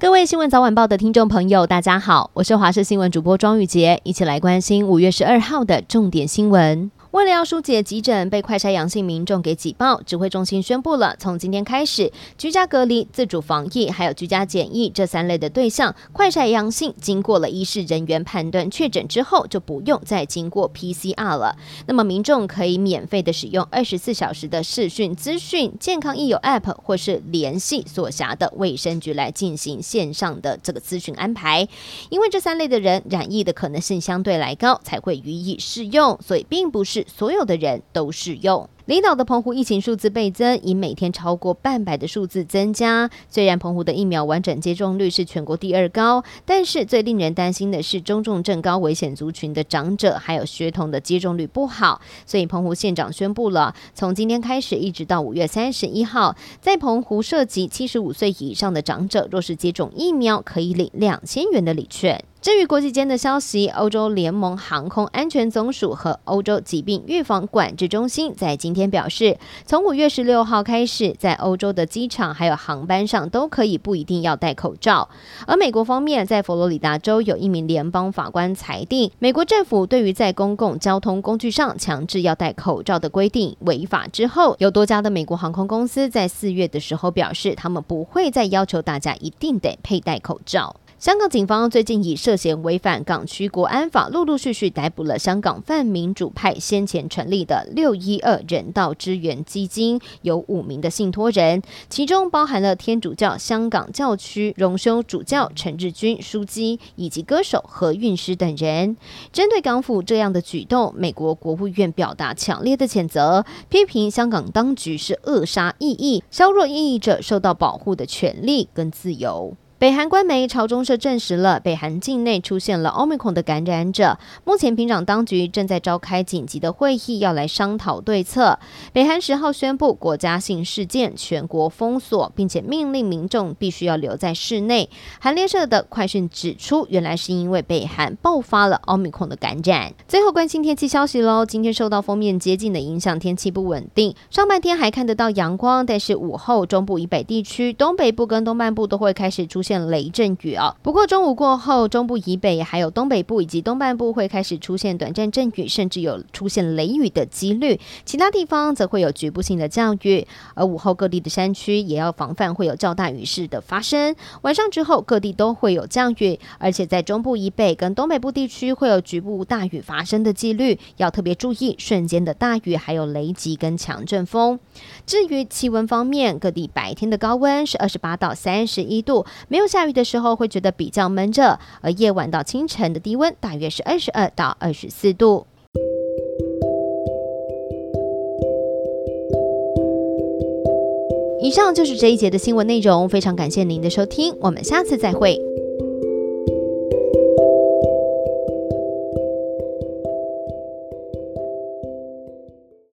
各位新闻早晚报的听众朋友，大家好，我是华视新闻主播庄宇洁，一起来关心五月十二号的重点新闻。为了要疏解急诊被快筛阳性民众给挤爆，指挥中心宣布了，从今天开始，居家隔离、自主防疫还有居家检疫这三类的对象，快筛阳性经过了医事人员判断确诊之后，就不用再经过 PCR 了。那么民众可以免费的使用二十四小时的视讯资讯、健康益友 App 或是联系所辖的卫生局来进行线上的这个咨询安排。因为这三类的人染疫的可能性相对来高，才会予以适用，所以并不是。所有的人都适用。离岛的澎湖疫情数字倍增，以每天超过半百的数字增加。虽然澎湖的疫苗完整接种率是全国第二高，但是最令人担心的是中重症高危险族群的长者还有学童的接种率不好。所以澎湖县长宣布了，从今天开始一直到五月三十一号，在澎湖涉及七十五岁以上的长者，若是接种疫苗，可以领两千元的礼券。至于国际间的消息，欧洲联盟航空安全总署和欧洲疾病预防管制中心在今天表示，从五月十六号开始，在欧洲的机场还有航班上都可以不一定要戴口罩。而美国方面，在佛罗里达州有一名联邦法官裁定，美国政府对于在公共交通工具上强制要戴口罩的规定违法之后，有多家的美国航空公司在四月的时候表示，他们不会再要求大家一定得佩戴口罩。香港警方最近以涉嫌违反港区国安法，陆陆续续逮捕了香港泛民主派先前成立的六一二人道支援基金，有五名的信托人，其中包含了天主教香港教区荣休主教陈日君枢机以及歌手何韵诗等人。针对港府这样的举动，美国国务院表达强烈的谴责，批评香港当局是扼杀异议、削弱异议者受到保护的权利跟自由。北韩官媒朝中社证实了，北韩境内出现了 Omicron 的感染者。目前平壤当局正在召开紧急的会议，要来商讨对策。北韩十号宣布国家性事件，全国封锁，并且命令民众必须要留在室内。韩联社的快讯指出，原来是因为北韩爆发了 Omicron 的感染。最后关心天气消息喽，今天受到锋面接近的影响，天气不稳定。上半天还看得到阳光，但是午后中部以北地区、东北部跟东半部都会开始出现。现雷阵雨啊！不过中午过后，中部以北还有东北部以及东半部会开始出现短暂阵雨，甚至有出现雷雨的几率。其他地方则会有局部性的降雨，而午后各地的山区也要防范会有较大雨势的发生。晚上之后，各地都会有降雨，而且在中部以北跟东北部地区会有局部大雨发生的几率，要特别注意瞬间的大雨，还有雷击跟强阵风。至于气温方面，各地白天的高温是二十八到三十一度，没又下雨的时候会觉得比较闷热，而夜晚到清晨的低温大约是二十二到二十四度。以上就是这一节的新闻内容，非常感谢您的收听，我们下次再会。